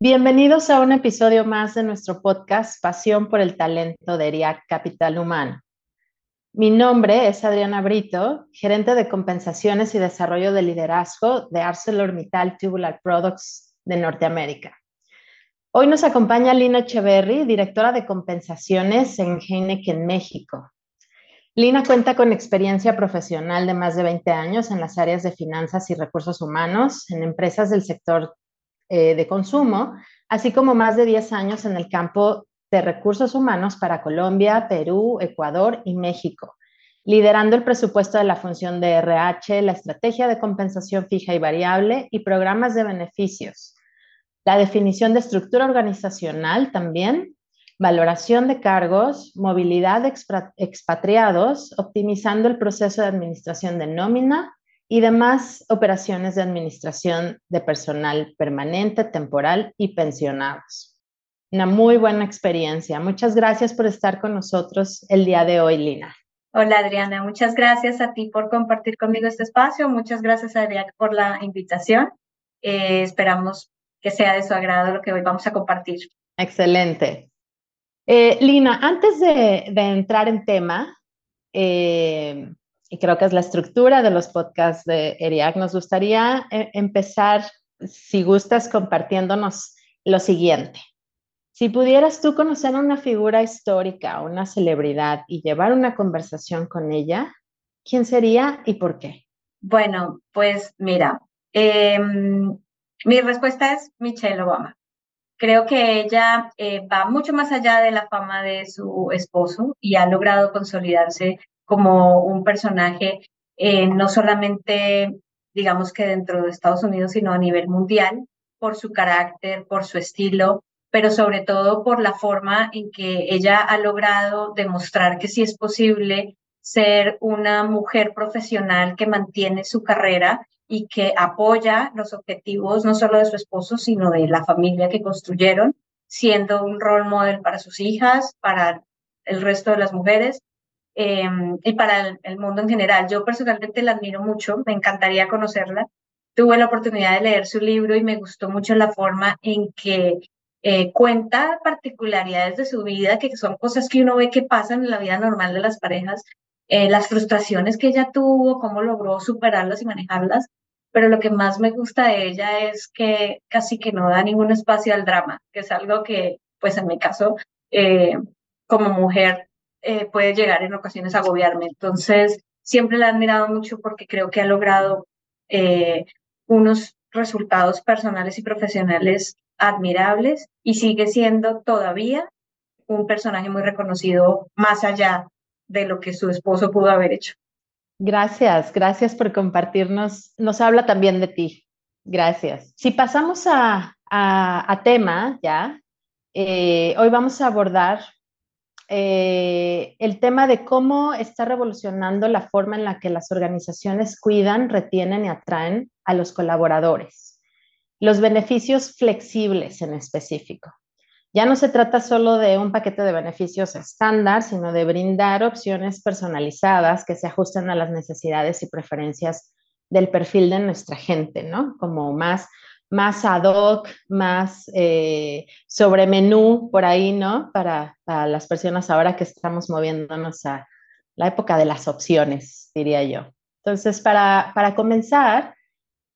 Bienvenidos a un episodio más de nuestro podcast Pasión por el Talento de ERIAC Capital Humano. Mi nombre es Adriana Brito, gerente de compensaciones y desarrollo de liderazgo de ArcelorMittal Tubular Products de Norteamérica. Hoy nos acompaña Lina Echeverry, directora de compensaciones en Heineken, México. Lina cuenta con experiencia profesional de más de 20 años en las áreas de finanzas y recursos humanos en empresas del sector eh, de consumo, así como más de 10 años en el campo de Recursos Humanos para Colombia, Perú, Ecuador y México, liderando el presupuesto de la función de RH, la estrategia de compensación fija y variable y programas de beneficios, la definición de estructura organizacional también, valoración de cargos, movilidad de expatriados, optimizando el proceso de administración de nómina y demás operaciones de administración de personal permanente, temporal y pensionados una muy buena experiencia. Muchas gracias por estar con nosotros el día de hoy, Lina. Hola Adriana, muchas gracias a ti por compartir conmigo este espacio. Muchas gracias Adriana por la invitación. Eh, esperamos que sea de su agrado lo que hoy vamos a compartir. Excelente. Eh, Lina, antes de, entrar en tema, eh, y creo que es la estructura de los podcasts de ERIAC, nos gustaría empezar, si gustas, compartiéndonos lo siguiente. Si pudieras tú conocer a una figura histórica, una celebridad y llevar una conversación con ella, ¿quién sería y por qué? Bueno, pues mira, em, mi respuesta es Michelle Obama. Creo que ella eh, va mucho más allá de la fama de su esposo y ha logrado consolidarse como un personaje eh, no solamente, digamos que dentro de Estados Unidos, sino a nivel mundial, por su carácter, por su estilo, pero sobre todo por la forma en que ella ha logrado demostrar que sí es posible ser una mujer profesional que mantiene su carrera y que apoya los objetivos no solo de su esposo, sino de la familia que construyeron, siendo un role model para sus hijas, para el resto de las mujeres em, y para el, mundo en general. Yo personalmente la admiro mucho, me encantaría conocerla. Tuve la oportunidad de leer su libro y me gustó mucho la forma en que eh, cuenta particularidades de su vida, que son cosas que uno ve que pasan en la vida normal de las parejas, eh, las frustraciones que ella tuvo, cómo logró superarlas y manejarlas, pero lo que más me gusta de ella es que casi que no da ningún espacio al drama, que es algo que, pues en mi caso, eh, como mujer, puede llegar en ocasiones a agobiarme. Entonces, siempre la he admirado mucho porque creo que ha logrado unos resultados personales y profesionales admirables y sigue siendo todavía un personaje muy reconocido más allá de lo que su esposo pudo haber hecho. Gracias, gracias por compartirnos. Nos habla también de ti. Gracias. Si pasamos a, a, tema ya, eh, hoy vamos a abordar eh, el tema de cómo está revolucionando la forma en la que las organizaciones cuidan, retienen y atraen a los colaboradores. Los beneficios flexibles en específico. Ya no se trata solo de un paquete de beneficios estándar, sino de brindar opciones personalizadas que se ajusten a las necesidades y preferencias del perfil de nuestra gente, ¿no? Como más, más ad hoc, más eh, sobre menú por ahí, ¿no? Para, para las personas ahora que estamos moviéndonos a la época de las opciones, diría yo. Entonces, para, para comenzar,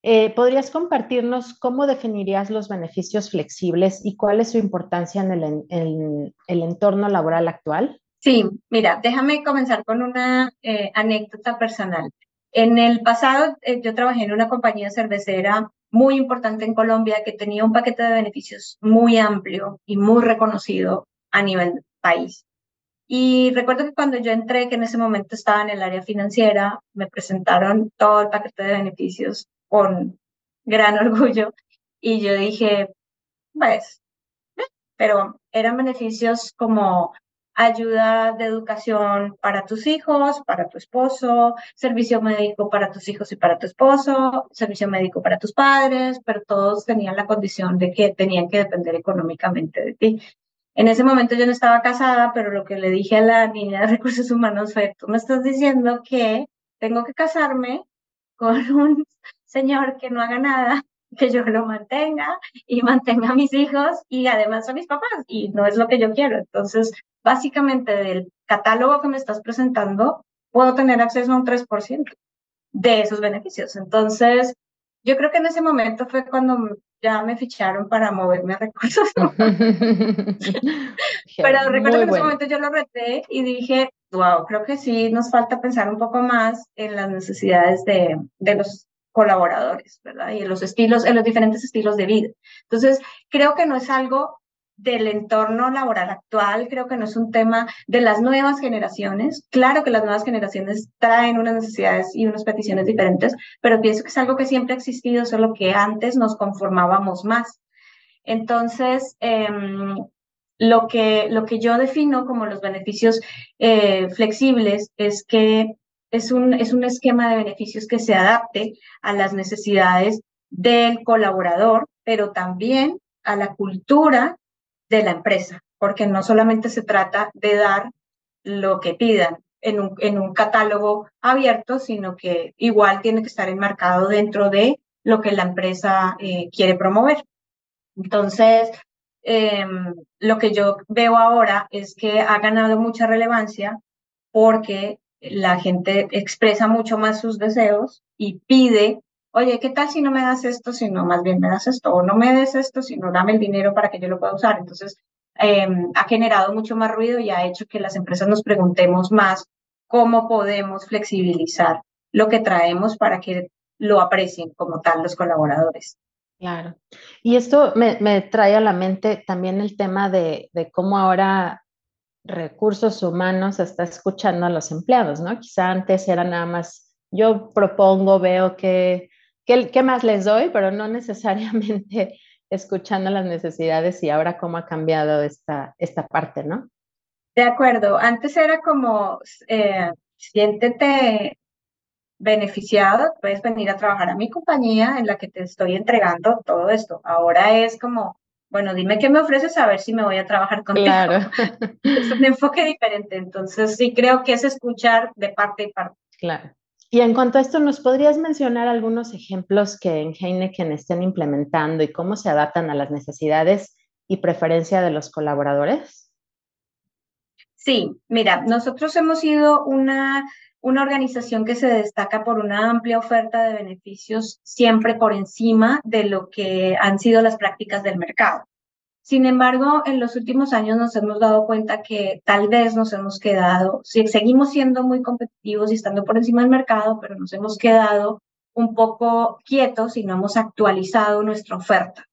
eh, ¿Podrías compartirnos cómo definirías los beneficios flexibles y cuál es su importancia en el, entorno laboral actual? Sí, mira, déjame comenzar con una eh, anécdota personal. En el pasado, eh, yo trabajé en una compañía cervecera muy importante en Colombia que tenía un paquete de beneficios muy amplio y muy reconocido a nivel país. Y recuerdo que cuando yo entré, que en ese momento estaba en el área financiera, me presentaron todo el paquete de beneficios con gran orgullo y yo dije, pues, pero eran beneficios como ayuda de educación para tus hijos, para tu esposo, servicio médico para tus hijos y para tu esposo, servicio médico para tus padres, pero todos tenían la condición de que tenían que depender económicamente de ti. En ese momento yo no estaba casada, pero lo que le dije a la niña de recursos humanos fue, tú me estás diciendo que tengo que casarme con un señor que no haga nada, que yo lo mantenga y mantenga a mis hijos y además a mis papás, y no es lo que yo quiero. Entonces, básicamente del catálogo que me estás presentando, puedo tener acceso a un 3% de esos beneficios. Entonces, yo creo que en ese momento fue cuando ya me ficharon para moverme a recursos. Pero recuerdo que en ese momento yo lo reté y dije, wow, creo que sí nos falta pensar un poco más en las necesidades de, de los colaboradores, ¿verdad? Y en los estilos, en los diferentes estilos de vida. Entonces, creo que no es algo del entorno laboral actual, creo que no es un tema de las nuevas generaciones. Claro que las nuevas generaciones traen unas necesidades y unas peticiones diferentes, pero pienso que es algo que siempre ha existido, solo que antes nos conformábamos más. Entonces, em, lo, que, lo que yo defino como los beneficios eh, flexibles es que es un, es un esquema de beneficios que se adapte a las necesidades del colaborador, pero también a la cultura de la empresa, porque no solamente se trata de dar lo que pidan en un, en un catálogo abierto, sino que igual tiene que estar enmarcado dentro de lo que la empresa eh, quiere promover. Entonces, em, lo que yo veo ahora es que ha ganado mucha relevancia porque la gente expresa mucho más sus deseos y pide oye, ¿qué tal si no me das esto, sino más bien me das esto? O no me des esto, sino dame el dinero para que yo lo pueda usar. Entonces, em, ha generado mucho más ruido y ha hecho que las empresas nos preguntemos más cómo podemos flexibilizar lo que traemos para que lo aprecien como tal los colaboradores. Claro. Y esto me, me trae a la mente también el tema de, de, cómo ahora recursos humanos está escuchando a los empleados, ¿no? Quizá antes era nada más, yo propongo, veo que ¿Qué, más les doy? Pero no necesariamente escuchando las necesidades y ahora cómo ha cambiado esta, esta parte, ¿no? De acuerdo. Antes era como, eh, siéntete beneficiado, puedes venir a trabajar a mi compañía en la que te estoy entregando todo esto. Ahora es como, bueno, dime qué me ofreces a ver si me voy a trabajar contigo. Claro. es un enfoque diferente. Entonces, sí creo que es escuchar de parte y parte. Claro. Y en cuanto a esto, ¿nos podrías mencionar algunos ejemplos que en Heineken estén implementando y cómo se adaptan a las necesidades y preferencia de los colaboradores? Sí, mira, nosotros hemos sido una, una organización que se destaca por una amplia oferta de beneficios siempre por encima de lo que han sido las prácticas del mercado. Sin embargo, en los últimos años nos hemos dado cuenta que tal vez nos hemos quedado, si seguimos siendo muy competitivos y estando por encima del mercado, pero nos hemos quedado un poco quietos y no hemos actualizado nuestra oferta.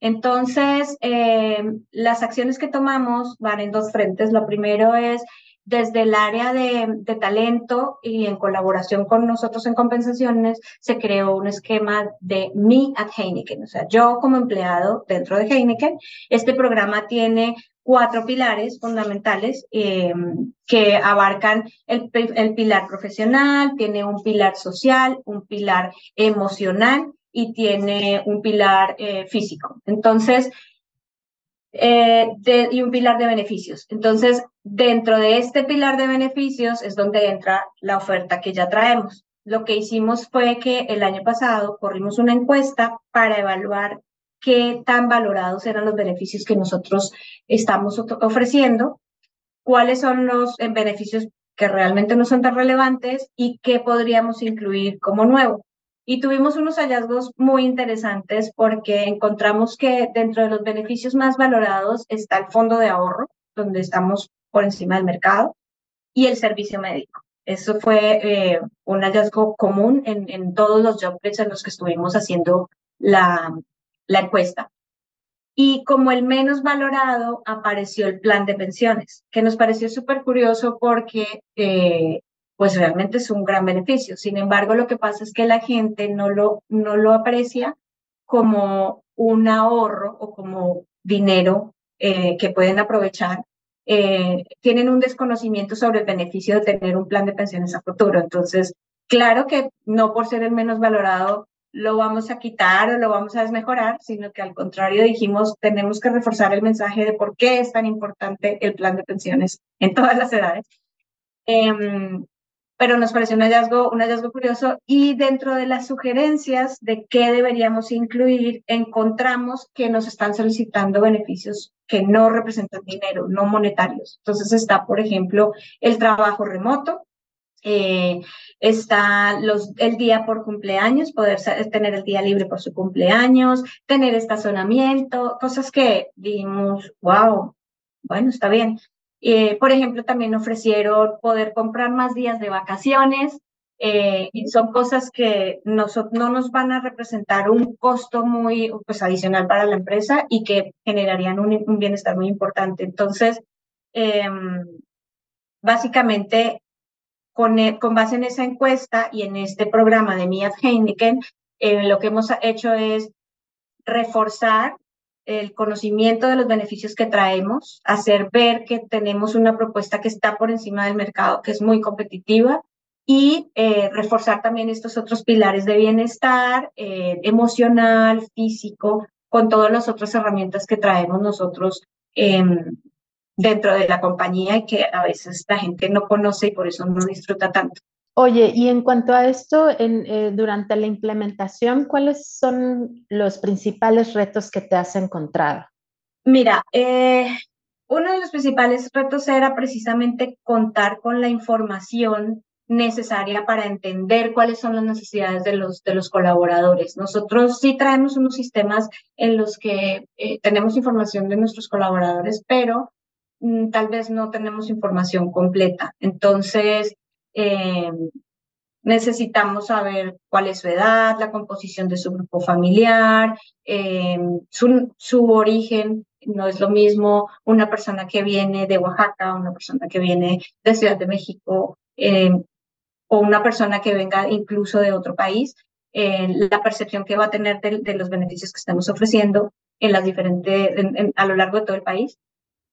Entonces, eh, las acciones que tomamos van en dos frentes. Lo primero es desde el área de, talento y en colaboración con nosotros en compensaciones, se creó un esquema de Me at Heineken. O sea, yo como empleado dentro de Heineken, este programa tiene cuatro pilares fundamentales em, que abarcan el, pilar profesional, tiene un pilar social, un pilar emocional y tiene un pilar eh, físico. Entonces, eh, y un pilar de beneficios. Entonces, dentro de este pilar de beneficios es donde entra la oferta que ya traemos. Lo que hicimos fue que el año pasado corrimos una encuesta para evaluar qué tan valorados eran los beneficios que nosotros estamos ofreciendo, cuáles son los eh, beneficios que realmente no son tan relevantes y qué podríamos incluir como nuevo. Y tuvimos unos hallazgos muy interesantes porque encontramos que dentro de los beneficios más valorados está el fondo de ahorro, donde estamos por encima del mercado, y el servicio médico. Eso fue eh, un hallazgo común en, en todos los job en los que estuvimos haciendo la, la encuesta. Y como el menos valorado apareció el plan de pensiones, que nos pareció súper curioso porque eh, pues realmente es un gran beneficio. Sin embargo, lo que pasa es que la gente no lo, no lo aprecia como un ahorro o como dinero eh, que pueden aprovechar, eh, tienen un desconocimiento sobre el beneficio de tener un plan de pensiones a futuro. Entonces, claro que no por ser el menos valorado lo vamos a quitar o lo vamos a desmejorar, sino que al contrario dijimos, tenemos que reforzar el mensaje de por qué es tan importante el plan de pensiones en todas las edades. Em, pero nos pareció un hallazgo, un hallazgo curioso y dentro de las sugerencias de qué deberíamos incluir, encontramos que nos están solicitando beneficios que no representan dinero, no monetarios. Entonces está, por ejemplo, el trabajo remoto, eh, está los, el día por cumpleaños, poder tener el día libre por su cumpleaños, tener estacionamiento, cosas que dijimos, wow, bueno, está bien. Eh, por ejemplo, también ofrecieron poder comprar más días de vacaciones. Eh, son cosas que no, no nos van a representar un costo muy pues, adicional para la empresa y que generarían un, un bienestar muy importante. Entonces, em, básicamente, con, e, con, base en esa encuesta y en este programa de Miat Heineken, eh, lo que hemos hecho es reforzar el conocimiento de los beneficios que traemos, hacer ver que tenemos una propuesta que está por encima del mercado, que es muy competitiva, y eh, reforzar también estos otros pilares de bienestar eh, emocional, físico, con todas las otras herramientas que traemos nosotros em, dentro de la compañía y que a veces la gente no conoce y por eso no disfruta tanto. Oye, y en cuanto a esto, eh, durante la implementación, ¿cuáles son los principales retos que te has encontrado? Mira, eh, uno de los principales retos era precisamente contar con la información necesaria para entender cuáles son las necesidades de los, de los colaboradores. Nosotros sí traemos unos sistemas en los que eh, tenemos información de nuestros colaboradores, pero mm, tal vez no tenemos información completa. Entonces, eh, necesitamos saber cuál es su edad, la composición de su grupo familiar, eh, su, su, origen. No es lo mismo una persona que viene de Oaxaca, una persona que viene de Ciudad de México eh, o una persona que venga incluso de otro país. la percepción que va a tener de, los beneficios que estamos ofreciendo en las diferentes, a lo largo de todo el país.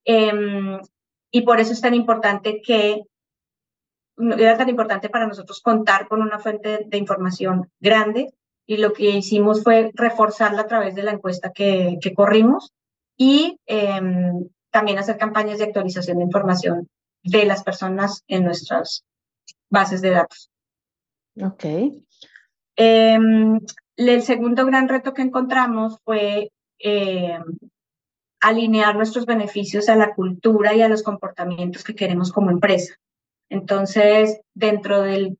Em, y por eso es tan importante que era tan importante para nosotros contar con una fuente de información grande y lo que hicimos fue reforzarla a través de la encuesta que, que corrimos y em, también hacer campañas de actualización de información de las personas en nuestras bases de datos. Ok. Em, el segundo gran reto que encontramos fue em, alinear nuestros beneficios a la cultura y a los comportamientos que queremos como empresa. Entonces, dentro del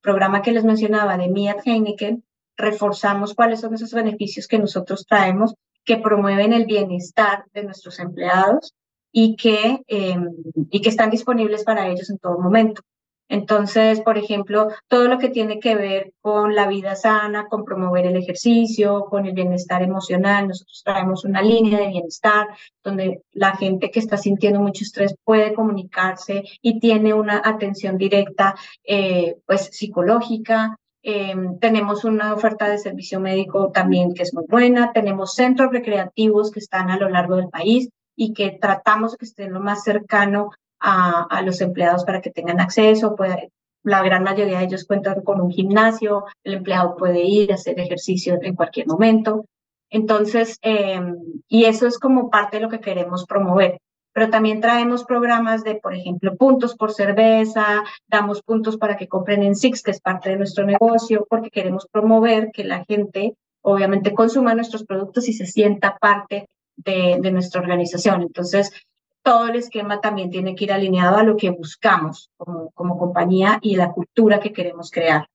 programa que les mencionaba de Miat Heineken, reforzamos cuáles son esos beneficios que nosotros traemos que promueven el bienestar de nuestros empleados y que, em, y que están disponibles para ellos en todo momento. Entonces, por ejemplo, todo lo que tiene que ver con la vida sana, con promover el ejercicio, con el bienestar emocional, nosotros traemos una línea de bienestar donde la gente que está sintiendo mucho estrés puede comunicarse y tiene una atención directa, eh, pues psicológica. Em, tenemos una oferta de servicio médico también que es muy buena. Tenemos centros recreativos que están a lo largo del país y que tratamos que estén lo más cercano a, los empleados para que tengan acceso. La gran mayoría de ellos cuentan con un gimnasio, el empleado puede ir a hacer ejercicio en cualquier momento. Entonces, em, y eso es como parte de lo que queremos promover. Pero también traemos programas de, por ejemplo, puntos por cerveza, damos puntos para que compren en Six, que es parte de nuestro negocio, porque queremos promover que la gente obviamente consuma nuestros productos y se sienta parte de nuestra organización. Entonces, todo el esquema también tiene que ir alineado a lo que buscamos como, como compañía y la cultura que queremos crear.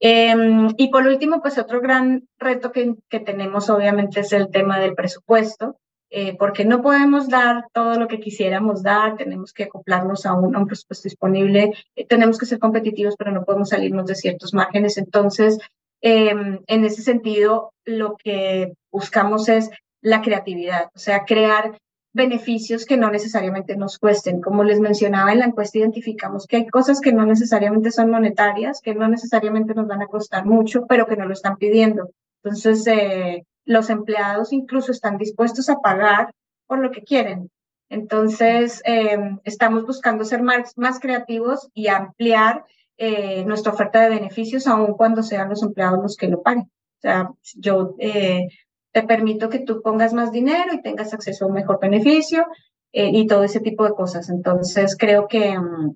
Em, y por último, pues otro gran reto que, que, tenemos obviamente es el tema del presupuesto, eh, porque no podemos dar todo lo que quisiéramos dar, tenemos que acoplarnos a un, presupuesto disponible, eh, tenemos que ser competitivos, pero no podemos salirnos de ciertos márgenes. Entonces, em, en ese sentido, lo que buscamos es la creatividad, o sea, crear beneficios que no necesariamente nos cuesten. Como les mencionaba en la encuesta, identificamos que hay cosas que no necesariamente son monetarias, que no necesariamente nos van a costar mucho, pero que no lo están pidiendo. Entonces, eh, los empleados incluso están dispuestos a pagar por lo que quieren. Entonces, em, estamos buscando ser más, más creativos y ampliar eh, nuestra oferta de beneficios, aun cuando sean los empleados los que lo paguen. O sea, yo eh, te permito que tú pongas más dinero y tengas acceso a un mejor beneficio eh, y todo ese tipo de cosas. Entonces, creo que mm,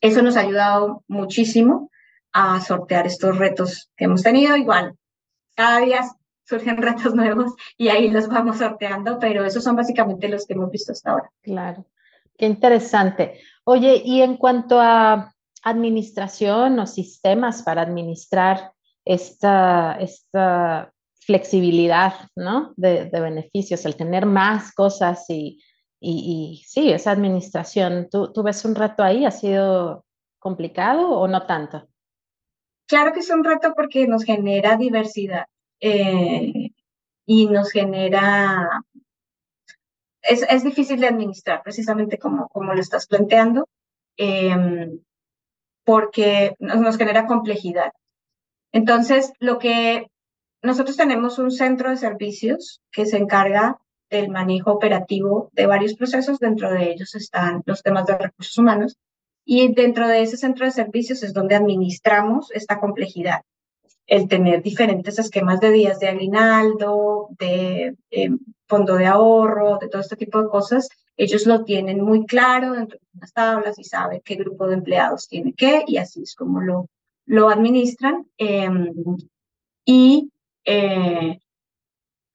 eso nos ha ayudado muchísimo a sortear estos retos que hemos tenido. Igual, cada día surgen retos nuevos y ahí los vamos sorteando, pero esos son básicamente los que hemos visto hasta ahora. Claro, qué interesante. Oye, y en cuanto a administración o sistemas para administrar esta, esta flexibilidad ¿no? de, beneficios, el tener más cosas y, y, sí, esa administración, ¿tú, ¿tú ves un reto ahí? ¿Ha sido complicado o no tanto? Claro que es un reto porque nos genera diversidad eh, y nos genera... Es, es, difícil de administrar, precisamente como, como lo estás planteando, em, porque nos genera complejidad. Entonces, lo que nosotros tenemos un centro de servicios que se encarga del manejo operativo de varios procesos, dentro de ellos están los temas de recursos humanos, y dentro de ese centro de servicios es donde administramos esta complejidad. El tener diferentes esquemas de días de aguinaldo, de eh, fondo de ahorro, de todo este tipo de cosas, ellos lo tienen muy claro dentro de unas tablas y saben qué grupo de empleados tiene qué y así es como lo, lo administran. Em, y eh,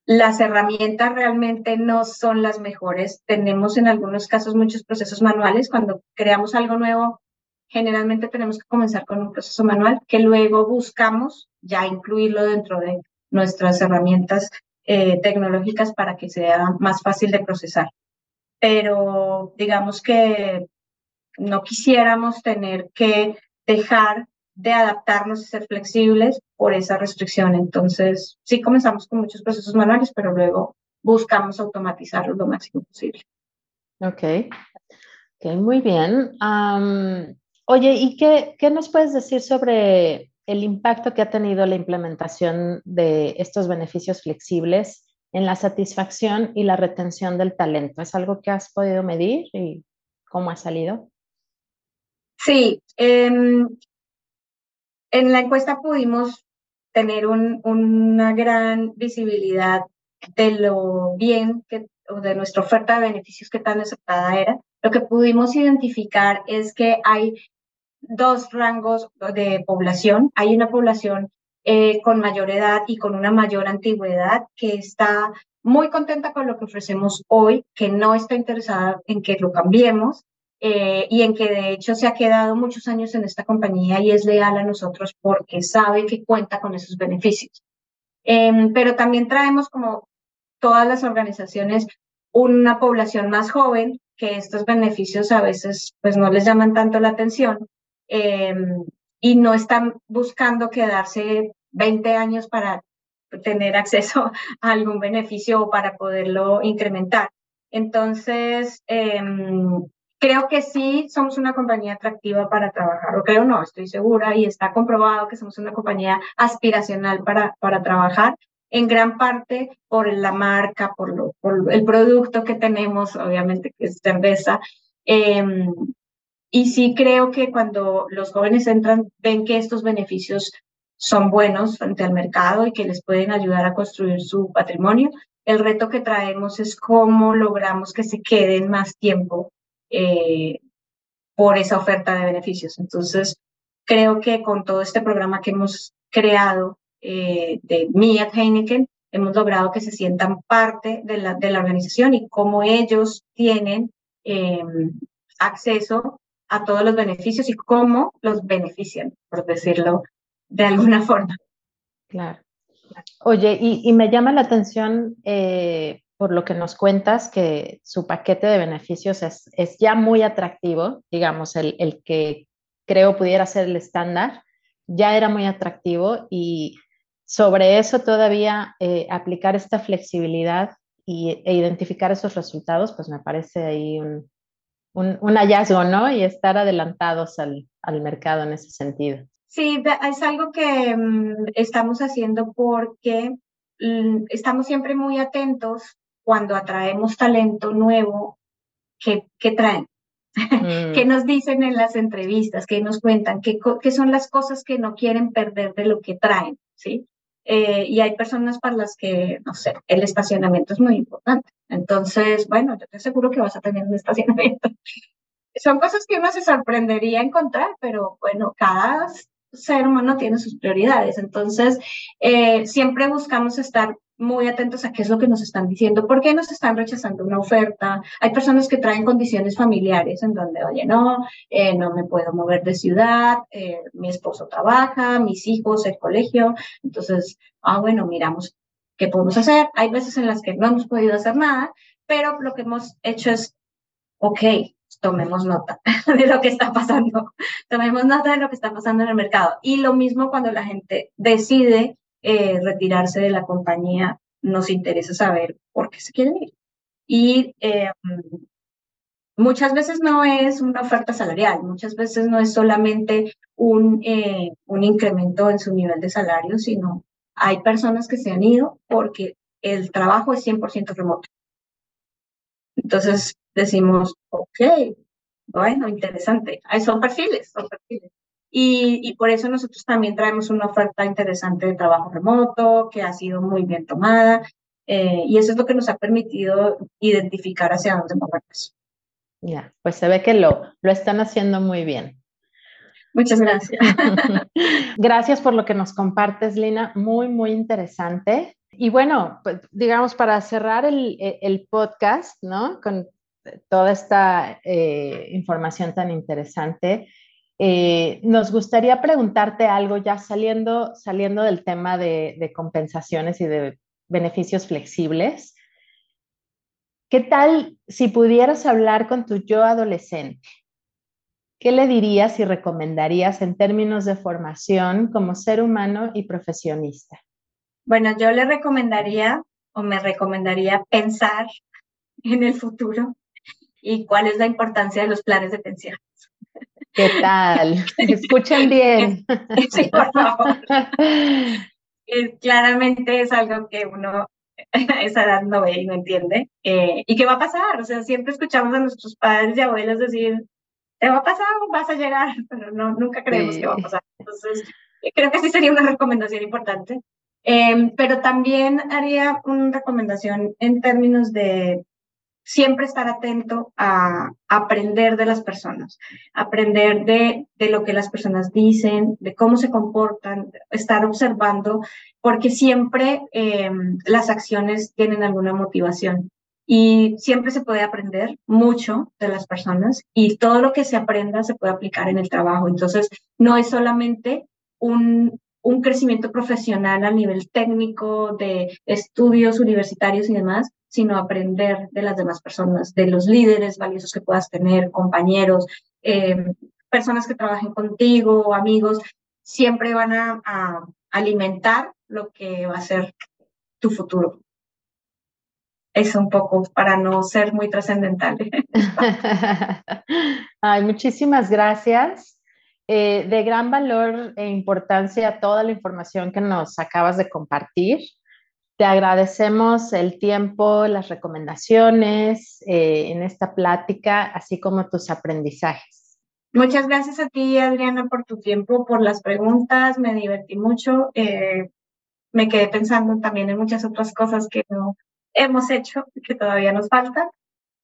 las herramientas realmente no son las mejores. Tenemos en algunos casos muchos procesos manuales. Cuando creamos algo nuevo, generalmente tenemos que comenzar con un proceso manual que luego buscamos ya incluirlo dentro de nuestras herramientas eh, tecnológicas para que sea más fácil de procesar. Pero digamos que no quisiéramos tener que dejar de adaptarnos y ser flexibles por esa restricción. Entonces, sí comenzamos con muchos procesos manuales, pero luego buscamos automatizarlo lo máximo posible. Ok, okay muy bien. Oye, ¿y qué, qué nos puedes decir sobre el impacto que ha tenido la implementación de estos beneficios flexibles en la satisfacción y la retención del talento? ¿Es algo que has podido medir y cómo ha salido? Sí, em, en la encuesta pudimos tener un, una gran visibilidad de lo bien que, o de nuestra oferta de beneficios que tan aceptada era. Lo que pudimos identificar es que hay dos rangos de población. Hay una población eh, con mayor edad y con una mayor antigüedad que está muy contenta con lo que ofrecemos hoy, que no está interesada en que lo cambiemos eh, y en que de hecho se ha quedado muchos años en esta compañía y es leal a nosotros porque sabe que cuenta con esos beneficios. Em, pero también traemos como todas las organizaciones una población más joven que estos beneficios a veces pues no les llaman tanto la atención Em, y no están buscando quedarse 20 años para tener acceso a algún beneficio o para poderlo incrementar. Entonces, em, creo que sí somos una compañía atractiva para trabajar, o creo no, estoy segura y está comprobado que somos una compañía aspiracional para, para trabajar, en gran parte por la marca, por, lo, por el producto que tenemos, obviamente que es cerveza, eh, y sí creo que cuando los jóvenes entran, ven que estos beneficios son buenos frente al mercado y que les pueden ayudar a construir su patrimonio. El reto que traemos es cómo logramos que se queden más tiempo eh, por esa oferta de beneficios. Entonces, creo que con todo este programa que hemos creado eh, de Me at Heineken, hemos logrado que se sientan parte de la, de la organización y cómo ellos tienen eh, acceso a todos los beneficios y cómo los benefician, por decirlo de alguna forma. Claro. Oye, y, me llama la atención eh, por lo que nos cuentas que su paquete de beneficios es, es ya muy atractivo, digamos, el, el, que creo pudiera ser el estándar, ya era muy atractivo y sobre eso todavía eh, aplicar esta flexibilidad y, e identificar esos resultados, pues me parece ahí un, un, hallazgo, ¿no? Y estar adelantados al, al, mercado en ese sentido. Sí, es algo que mm, estamos haciendo porque mm, estamos siempre muy atentos cuando atraemos talento nuevo, ¿qué, qué traen? ¿Qué mm. nos dicen en las entrevistas? ¿Qué nos cuentan? ¿Qué, ¿Qué, son las cosas que no quieren perder de lo que traen? ¿sí? Eh, y hay personas para las que, no sé, el estacionamiento es muy importante. Entonces, bueno, yo te aseguro que vas a tener un estacionamiento. Son cosas que uno se sorprendería encontrar, pero bueno, cada ser humano tiene sus prioridades. Entonces, eh, siempre buscamos estar muy atentos a qué es lo que nos están diciendo, por qué nos están rechazando una oferta. Hay personas que traen condiciones familiares en donde, oye, no, eh, no me puedo mover de ciudad, eh, mi esposo trabaja, mis hijos, el colegio. Entonces, ah, bueno, miramos qué podemos hacer. Hay veces en las que no hemos podido hacer nada, pero lo que hemos hecho es, ok, tomemos nota de lo que está pasando, tomemos nota de lo que está pasando en el mercado. Y lo mismo cuando la gente decide eh, retirarse de la compañía, nos interesa saber por qué se quieren ir. Y eh, muchas veces no es una oferta salarial, muchas veces no es solamente un, eh, un incremento en su nivel de salario, sino hay personas que se han ido porque el trabajo es 100% remoto. Entonces decimos, ok, bueno, interesante. Son perfiles, son perfiles. Y, por eso nosotros también traemos una oferta interesante de trabajo remoto que ha sido muy bien tomada eh, y eso es lo que nos ha permitido identificar hacia dónde movernos. Ya, pues se ve que lo, lo están haciendo muy bien. Muchas gracias. gracias por lo que nos compartes, Lina. Muy, muy interesante. Y bueno, pues, digamos, para cerrar el, el podcast, ¿no? Con toda esta eh, información tan interesante, eh, nos gustaría preguntarte algo ya saliendo, saliendo del tema de, compensaciones y de beneficios flexibles. ¿Qué tal si pudieras hablar con tu yo adolescente? ¿Qué le dirías y recomendarías en términos de formación como ser humano y profesionista? Bueno, yo le recomendaría o me recomendaría pensar en el futuro y cuál es la importancia de los planes de pensión. ¿Qué tal? Escuchen bien. Sí, por favor. claramente es algo que uno a esa edad no ve y no entiende. Eh, ¿Y qué va a pasar? O sea, siempre escuchamos a nuestros padres y abuelos decir, te va a pasar o vas a llegar, pero no, nunca creemos que va a pasar. Entonces, creo que sí sería una recomendación importante. Eh, pero también haría una recomendación en términos de siempre estar atento a aprender de las personas, aprender de, de, lo que las personas dicen, de cómo se comportan, estar observando, porque siempre em, las acciones tienen alguna motivación y siempre se puede aprender mucho de las personas y todo lo que se aprenda se puede aplicar en el trabajo. Entonces, no es solamente un, un crecimiento profesional a nivel técnico de estudios universitarios y demás, sino aprender de las demás personas, de los líderes valiosos que puedas tener, compañeros, eh, personas que trabajen contigo, amigos, siempre van a, alimentar lo que va a ser tu futuro. Es un poco para no ser muy trascendental. Ay, muchísimas gracias. Eh, de gran valor e importancia toda la información que nos acabas de compartir. Te agradecemos el tiempo, las recomendaciones eh, en esta plática, así como tus aprendizajes. Muchas gracias a ti, Adriana, por tu tiempo, por las preguntas. Me divertí mucho. Eh, me quedé pensando también en muchas otras cosas que no hemos hecho, que todavía nos faltan.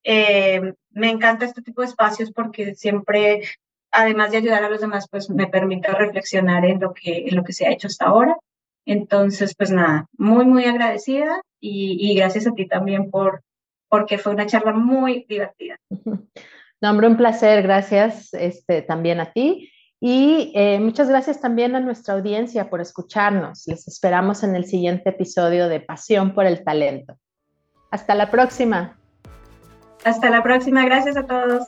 Me encanta este tipo de espacios porque siempre, además de ayudar a los demás, pues me permite reflexionar en lo que, en lo que se ha hecho hasta ahora. Entonces, pues nada, muy, muy agradecida y, gracias a ti también por, porque fue una charla muy divertida. No, hombre, un placer, gracias este, también a ti. Y eh, muchas gracias también a nuestra audiencia por escucharnos. Les esperamos en el siguiente episodio de Pasión por el Talento. Hasta la próxima. Hasta la próxima. Gracias a todos.